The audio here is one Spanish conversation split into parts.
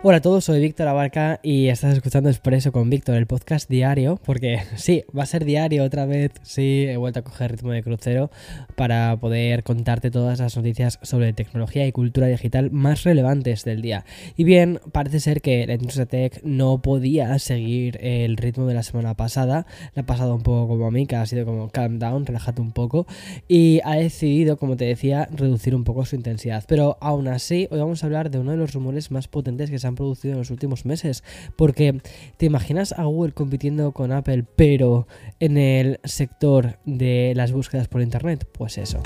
Hola a todos, soy Víctor Abarca y estás escuchando Expreso con Víctor, el podcast diario, porque sí, va a ser diario otra vez, sí, he vuelto a coger ritmo de crucero para poder contarte todas las noticias sobre tecnología y cultura digital más relevantes del día. Y bien, parece ser que la industria tech no podía seguir el ritmo de la semana pasada, le ha pasado un poco como a mí, que ha sido como calm down, relájate un poco, y ha decidido, como te decía, reducir un poco su intensidad. Pero aún así, hoy vamos a hablar de uno de los rumores más potentes que se han producido en los últimos meses. Porque te imaginas a Google compitiendo con Apple, pero en el sector de las búsquedas por Internet. Pues eso.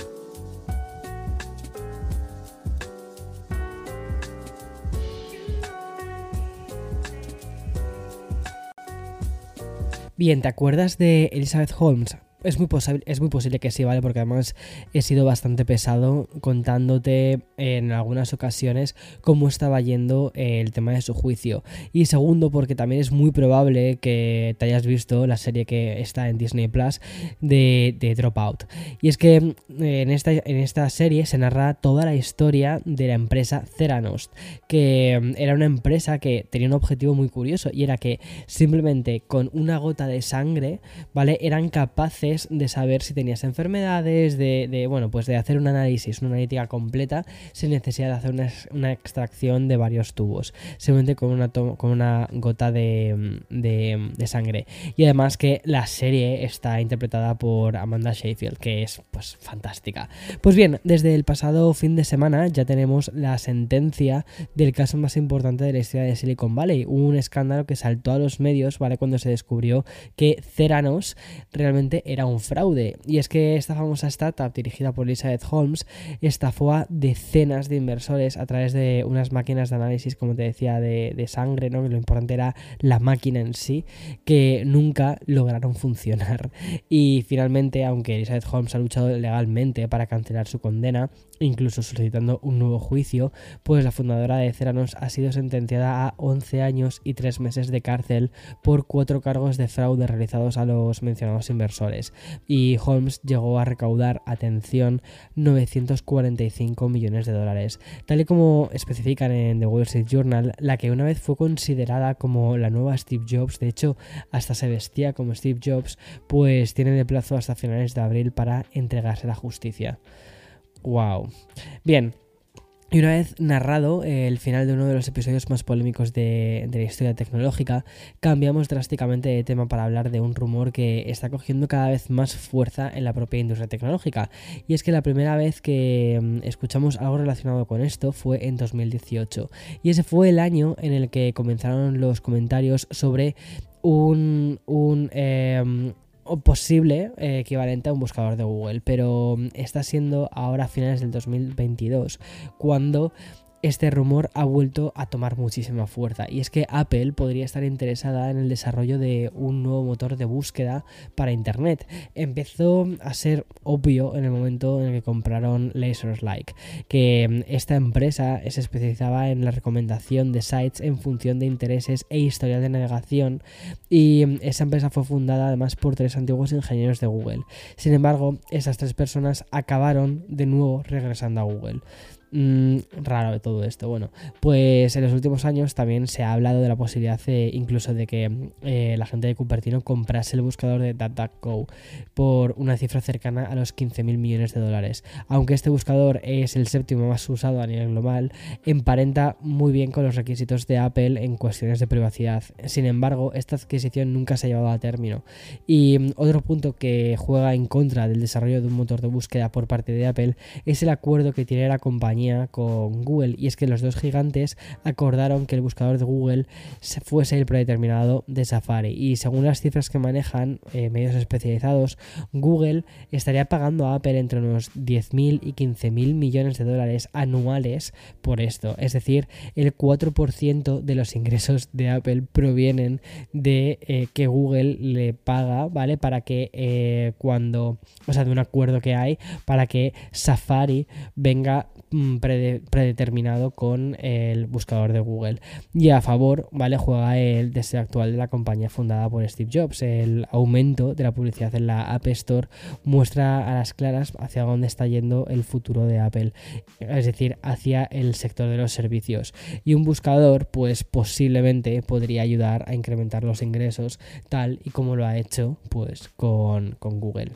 Bien, ¿te acuerdas de Elizabeth Holmes? Es muy, posible, es muy posible que sí, ¿vale? Porque además he sido bastante pesado contándote en algunas ocasiones cómo estaba yendo el tema de su juicio. Y segundo, porque también es muy probable que te hayas visto la serie que está en Disney Plus de, Dropout. Y es que en esta, en esta serie se narra toda la historia de la empresa Theranos, que era una empresa que tenía un objetivo muy curioso y era que simplemente con una gota de sangre, ¿vale? Eran capaces de saber si tenías enfermedades, de, bueno, pues de hacer un análisis, una analítica completa, sin necesidad de hacer una, extracción de varios tubos, simplemente con una, una gota de, de, sangre. Y además que la serie está interpretada por Amanda Sheffield, que es pues fantástica. Pues bien, desde el pasado fin de semana ya tenemos la sentencia del caso más importante de la historia de Silicon Valley, un escándalo que saltó a los medios, ¿vale? Cuando se descubrió que Ceranos realmente era un fraude. Y es que esta famosa startup dirigida por Elizabeth Holmes estafó a decenas de inversores a través de unas máquinas de análisis, como te decía, de, sangre, ¿no? Que lo importante era la máquina en sí, que nunca lograron funcionar. Y finalmente, aunque Elizabeth Holmes ha luchado legalmente para cancelar su condena, incluso solicitando un nuevo juicio, pues la fundadora de Ceranos ha sido sentenciada a 11 años y 3 meses de cárcel por cuatro cargos de fraude realizados a los mencionados inversores. Y Holmes llegó a recaudar, atención, 945 millones de dólares. Tal y como especifican en The Wall Street Journal, la que una vez fue considerada como la nueva Steve Jobs, de hecho hasta se vestía como Steve Jobs, pues tiene de plazo hasta finales de abril para entregarse a la justicia. Wow. Bien. Y una vez narrado el final de uno de los episodios más polémicos de, la historia tecnológica, cambiamos drásticamente de tema para hablar de un rumor que está cogiendo cada vez más fuerza en la propia industria tecnológica. Y es que la primera vez que mm, escuchamos algo relacionado con esto fue en 2018. Y ese fue el año en el que comenzaron los comentarios sobre un, un, em, posible eh, equivalente a un buscador de Google, pero mm, está siendo ahora a finales del 2022 cuando este rumor ha vuelto a tomar muchísima fuerza y es que Apple podría estar interesada en el desarrollo de un nuevo motor de búsqueda para Internet. Empezó a ser obvio en el momento en el que compraron Lasers Like, que mm, esta empresa se especializaba en la recomendación de sites en función de intereses e historia de navegación y mm, esa empresa fue fundada además por tres antiguos ingenieros de Google. Sin embargo, esas tres personas acabaron de nuevo regresando a Google. Mm, raro de todo esto. Bueno, pues en los últimos años también se ha hablado de la posibilidad incluso de que eh, la gente de Cupertino comprase el buscador de DuckDuckGo por una cifra cercana a los 15.000 millones de dólares. Aunque este buscador es el séptimo más usado a nivel global, emparenta muy bien con los requisitos de Apple en cuestiones de privacidad. Sin embargo, esta adquisición nunca se ha llevado a término. Y mm, otro punto que juega en contra del desarrollo de un motor de búsqueda por parte de Apple es el acuerdo que tiene la compañía con Google. Y es que los dos gigantes acordaron que el buscador de Google fuese el predeterminado de Safari. Y según las cifras que manejan eh, medios especializados Google estaría pagando a Apple entre unos 10.000 y 15.000 millones de dólares anuales por esto. Es decir el 4% de los ingresos de Apple provienen de eh, que Google le paga vale para que eh, cuando o sea de un acuerdo que hay para que Safari venga mm, predeterminado con el buscador de Google. Y a favor, ¿vale? Juega el deseo actual de la compañía fundada por Steve Jobs. El aumento de la publicidad en la App Store muestra a las claras hacia dónde está yendo el futuro de Apple, es decir, hacia el sector de los servicios. Y un buscador, pues posiblemente podría ayudar a incrementar los ingresos, tal y como lo ha hecho, pues con, con Google.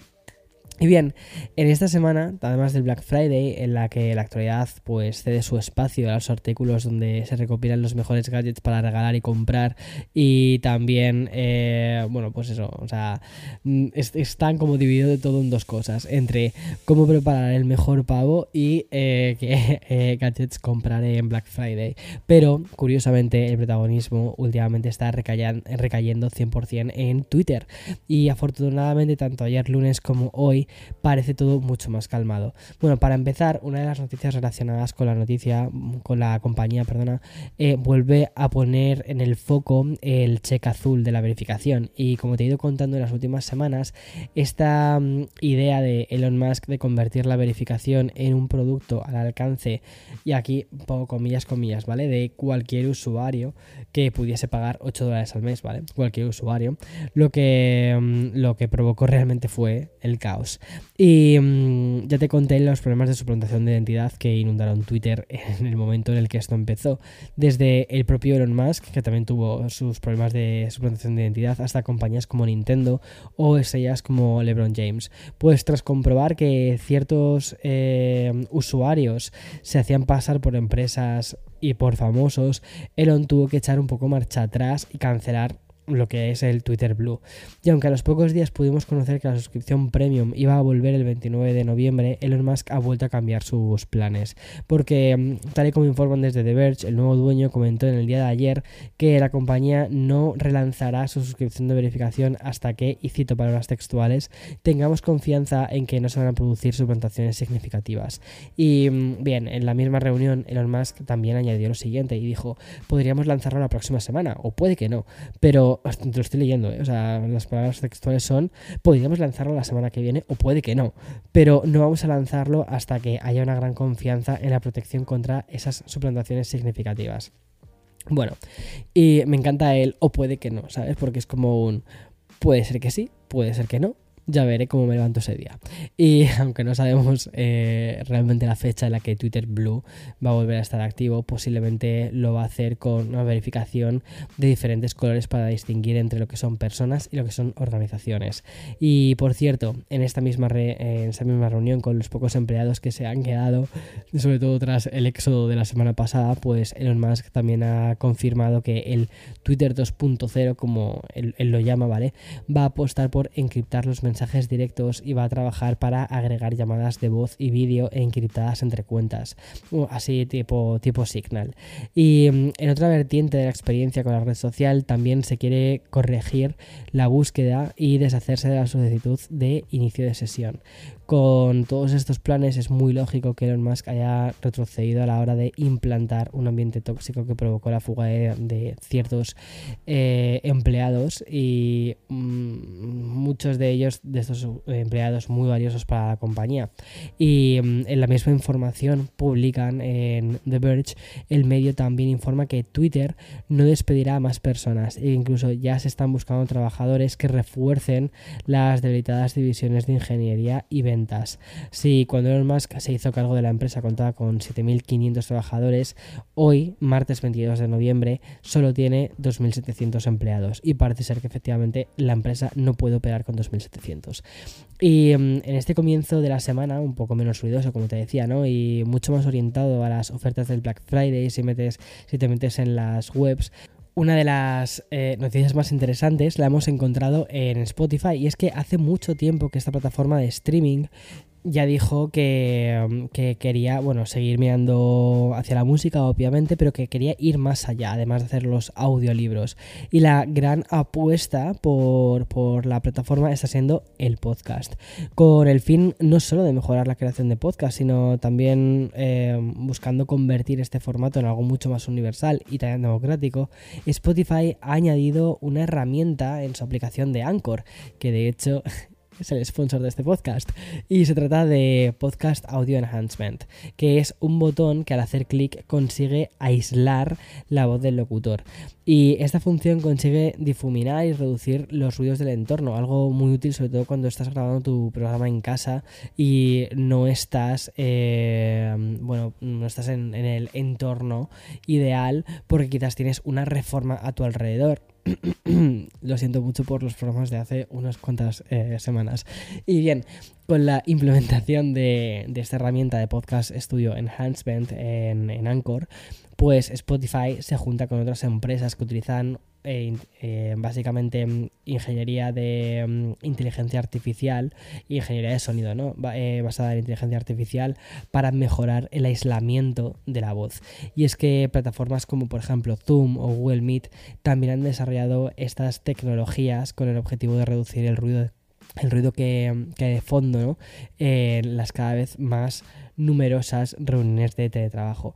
Y bien, en esta semana, además del Black Friday, en la que la actualidad pues cede su espacio a los artículos donde se recopilan los mejores gadgets para regalar y comprar, y también, eh, bueno, pues eso, o sea, mm, están como divididos de todo en dos cosas, entre cómo preparar el mejor pavo y eh, qué eh, gadgets comprar en Black Friday. Pero, curiosamente, el protagonismo últimamente está recayendo 100% en Twitter, y afortunadamente tanto ayer lunes como hoy, parece todo mucho más calmado. Bueno, para empezar, una de las noticias relacionadas con la noticia, con la compañía, perdona, eh, vuelve a poner en el foco el cheque azul de la verificación. Y como te he ido contando en las últimas semanas, esta mm, idea de Elon Musk de convertir la verificación en un producto al alcance, y aquí pongo comillas, comillas, ¿vale? De cualquier usuario que pudiese pagar 8 dólares al mes, ¿vale? Cualquier usuario. Lo que, mm, lo que provocó realmente fue el caos. Y mm, ya te conté los problemas de suplantación de identidad que inundaron Twitter en el momento en el que esto empezó. Desde el propio Elon Musk, que también tuvo sus problemas de suplantación de identidad, hasta compañías como Nintendo o estrellas como LeBron James. Pues tras comprobar que ciertos eh, usuarios se hacían pasar por empresas y por famosos, Elon tuvo que echar un poco marcha atrás y cancelar lo que es el Twitter Blue. Y aunque a los pocos días pudimos conocer que la suscripción premium iba a volver el 29 de noviembre, Elon Musk ha vuelto a cambiar sus planes. Porque, mm, tal y como informan desde The Verge, el nuevo dueño comentó en el día de ayer que la compañía no relanzará su suscripción de verificación hasta que, y cito palabras textuales, tengamos confianza en que no se van a producir suplantaciones significativas. Y mm, bien, en la misma reunión, Elon Musk también añadió lo siguiente y dijo, podríamos lanzarlo la próxima semana, o puede que no, pero te lo estoy leyendo, ¿eh? o sea, las palabras textuales son, podríamos lanzarlo la semana que viene o puede que no, pero no vamos a lanzarlo hasta que haya una gran confianza en la protección contra esas suplantaciones significativas. Bueno, y me encanta el o puede que no, ¿sabes? Porque es como un puede ser que sí, puede ser que no, ya veré cómo me levanto ese día. Y aunque no sabemos eh, realmente la fecha en la que Twitter Blue va a volver a estar activo, posiblemente lo va a hacer con una verificación de diferentes colores para distinguir entre lo que son personas y lo que son organizaciones. Y por cierto, en esta misma, en esta misma reunión con los pocos empleados que se han quedado, sobre todo tras el éxodo de la semana pasada, pues Elon Musk también ha confirmado que el Twitter 2.0, como él, él lo llama, ¿vale? Va a apostar por encriptar los mensajes mensajes directos y va a trabajar para agregar llamadas de voz y vídeo encriptadas entre cuentas, así tipo, tipo Signal. Y mm, en otra vertiente de la experiencia con la red social también se quiere corregir la búsqueda y deshacerse de la solicitud de inicio de sesión. Con todos estos planes es muy lógico que Elon Musk haya retrocedido a la hora de implantar un ambiente tóxico que provocó la fuga de, ciertos eh, empleados y mm, muchos de ellos, de estos empleados muy valiosos para la compañía. Y mm, en la misma información publican en The Verge, el medio también informa que Twitter no despedirá a más personas e incluso ya se están buscando trabajadores que refuercen las debilitadas divisiones de ingeniería y si cuando Elon Musk se hizo cargo de la empresa contaba con 7.500 trabajadores, hoy, martes 22 de noviembre, solo tiene 2.700 empleados y parece ser que efectivamente la empresa no puede operar con 2.700. Y mm, en este comienzo de la semana, un poco menos ruidoso, como te decía, ¿no? Y mucho más orientado a las ofertas del Black Friday, si, metes, si te metes en las webs, una de las eh, noticias más interesantes la hemos encontrado en Spotify y es que hace mucho tiempo que esta plataforma de streaming ya dijo que, quería, bueno, seguir mirando hacia la música, obviamente, pero que quería ir más allá, además de hacer los audiolibros. Y la gran apuesta por, la plataforma está siendo el podcast, con el fin no solo de mejorar la creación de podcast, sino también eh, buscando convertir este formato en algo mucho más universal y también democrático. Spotify ha añadido una herramienta en su aplicación de Anchor, que de hecho es el sponsor de este podcast. Y se trata de Podcast Audio Enhancement, que es un botón que al hacer clic consigue aislar la voz del locutor. Y esta función consigue difuminar y reducir los ruidos del entorno, algo muy útil sobre todo cuando estás grabando tu programa en casa y no estás, eh, bueno, no estás en, en el entorno ideal porque quizás tienes una reforma a tu alrededor. Lo siento mucho por los programas de hace unas cuantas eh, semanas. Y bien, con la implementación de, esta herramienta de Podcast Studio Enhancement en, en Anchor, pues Spotify se junta con otras empresas que utilizan eh, eh, básicamente mm, ingeniería de mm, inteligencia artificial ingeniería de sonido, ¿no? Eh, basada en inteligencia artificial para mejorar el aislamiento de la voz. Y es que plataformas como por ejemplo Zoom o Google Meet también han desarrollado estas tecnologías con el objetivo de reducir el ruido el ruido que, hay de fondo en las cada vez más numerosas reuniones de teletrabajo.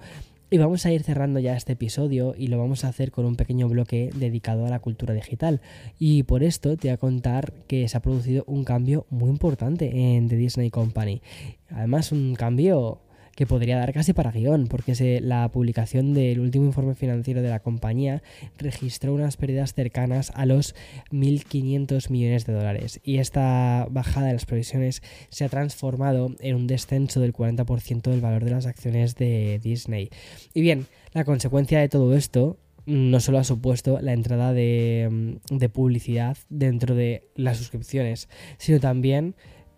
Y vamos a ir cerrando ya este episodio y lo vamos a hacer con un pequeño bloque dedicado a la cultura digital. Y por esto te voy a contar que se ha producido un cambio muy importante en The Disney Company. Además, un cambio que podría dar casi para guion, porque la publicación del último informe financiero de la compañía registró unas pérdidas cercanas a los 1.500 millones de dólares. Y esta bajada de las previsiones se ha transformado en un descenso del 40% del valor de las acciones de Disney. Y bien, la consecuencia de todo esto no solo ha supuesto la entrada de publicidad dentro de las suscripciones, sino también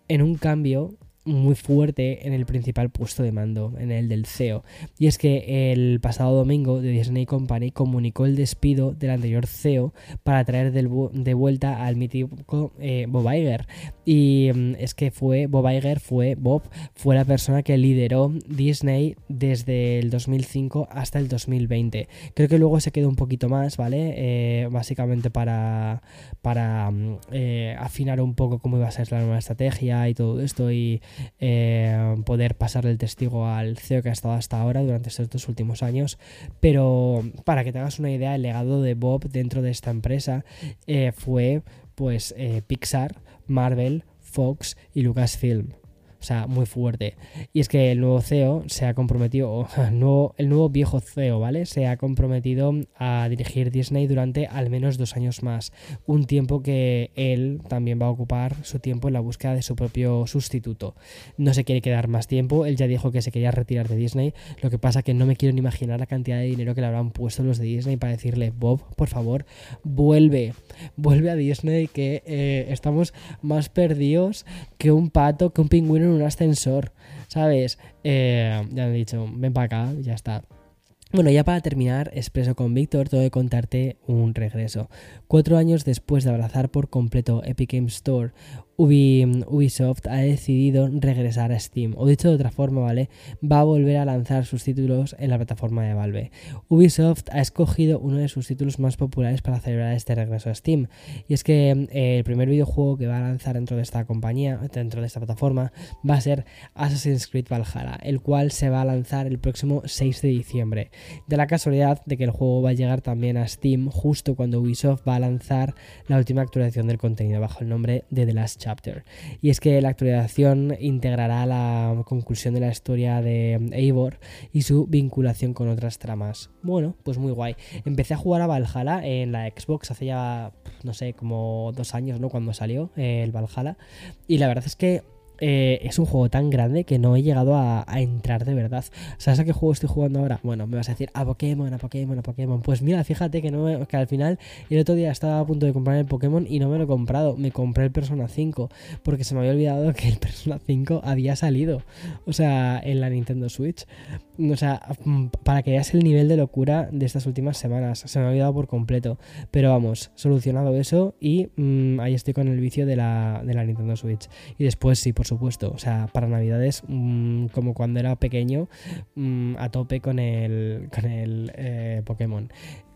en un cambio muy fuerte en el principal puesto de mando, en el del CEO. Y es que el pasado domingo de Disney Company comunicó el despido del anterior CEO para traer de vuelta al mítico eh, Bob Iger. Y mm, es que fue Bob Iger, fue Bob, fue la persona que lideró Disney desde el 2005 hasta el 2020. Creo que luego se quedó un poquito más, ¿vale? Eh, básicamente para, para mm, eh, afinar un poco cómo iba a ser la nueva estrategia y todo esto y eh, poder pasar el testigo al CEO que ha estado hasta ahora durante estos dos últimos años. Pero para que te hagas una idea, el legado de Bob dentro de esta empresa eh, fue pues eh, Pixar, Marvel, Fox y Lucasfilm. O sea, muy fuerte. Y es que el nuevo CEO se ha comprometido, el nuevo, el nuevo viejo CEO, ¿vale? Se ha comprometido a dirigir Disney durante al menos dos años más. Un tiempo que él también va a ocupar su tiempo en la búsqueda de su propio sustituto. No se quiere quedar más tiempo. Él ya dijo que se quería retirar de Disney. Lo que pasa que no me quiero ni imaginar la cantidad de dinero que le habrán puesto los de Disney para decirle, Bob, por favor, vuelve. Vuelve a Disney que eh, estamos más perdidos que un pato, que un pingüino un ascensor, ¿sabes? Eh, ya he dicho, ven para acá, ya está. Bueno, ya para terminar, expreso con Víctor, tengo que contarte un regreso. Cuatro años después de abrazar por completo Epic Games Store, Ubisoft ha decidido regresar a Steam. O dicho de otra forma, ¿vale? Va a volver a lanzar sus títulos en la plataforma de Valve. Ubisoft ha escogido uno de sus títulos más populares para celebrar este regreso a Steam. Y es que eh, el primer videojuego que va a lanzar dentro de esta compañía, dentro de esta plataforma, va a ser Assassin's Creed Valhalla, el cual se va a lanzar el próximo 6 de diciembre. De la casualidad de que el juego va a llegar también a Steam justo cuando Ubisoft va a lanzar la última actualización del contenido bajo el nombre de The Last Chapter. Y es que la actualización integrará la conclusión de la historia de Eivor y su vinculación con otras tramas. Bueno, pues muy guay. Empecé a jugar a Valhalla en la Xbox hace ya, no sé, como dos años, ¿no? Cuando salió el Valhalla. Y la verdad es que eh, es un juego tan grande que no he llegado a, entrar de verdad. ¿Sabes a qué juego estoy jugando ahora? Bueno, me vas a decir a Pokémon, a Pokémon, a Pokémon. Pues mira, fíjate que, no que al final el otro día estaba a punto de comprar el Pokémon y no me lo he comprado. Me compré el Persona 5 porque se me había olvidado que el Persona 5 había salido. O sea, en la Nintendo Switch. O sea, mm, para que veas el nivel de locura de estas últimas semanas. Se me ha olvidado por completo. Pero vamos, solucionado eso y mm, ahí estoy con el vicio de la, de la Nintendo Switch. Y después sí, por supuesto. O sea, para Navidades, mm, como cuando era pequeño, mm, a tope con el, con el eh, Pokémon.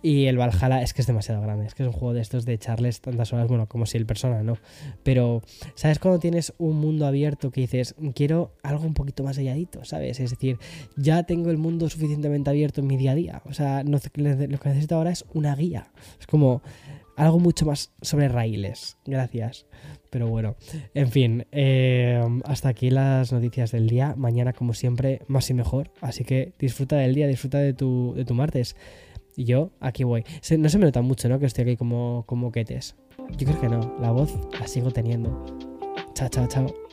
Y el Valhalla es que es demasiado grande. Es que es un juego de estos de echarles tantas horas, bueno, como si el persona no. Pero, ¿sabes cuando tienes un mundo abierto que dices, quiero algo un poquito más halladito, ¿sabes? Es decir, ya tengo el mundo suficientemente abierto en mi día a día. O sea, lo que necesito ahora es una guía. Es como algo mucho más sobre raíles. Gracias. Pero bueno, en fin, eh, hasta aquí las noticias del día. Mañana, como siempre, más y mejor. Así que disfruta del día, disfruta de tu, de tu martes. Y yo aquí voy. no se me nota mucho, ¿no? Que estoy aquí como, como quetes. Yo creo que no. La voz la sigo teniendo. Chao, chao, chao.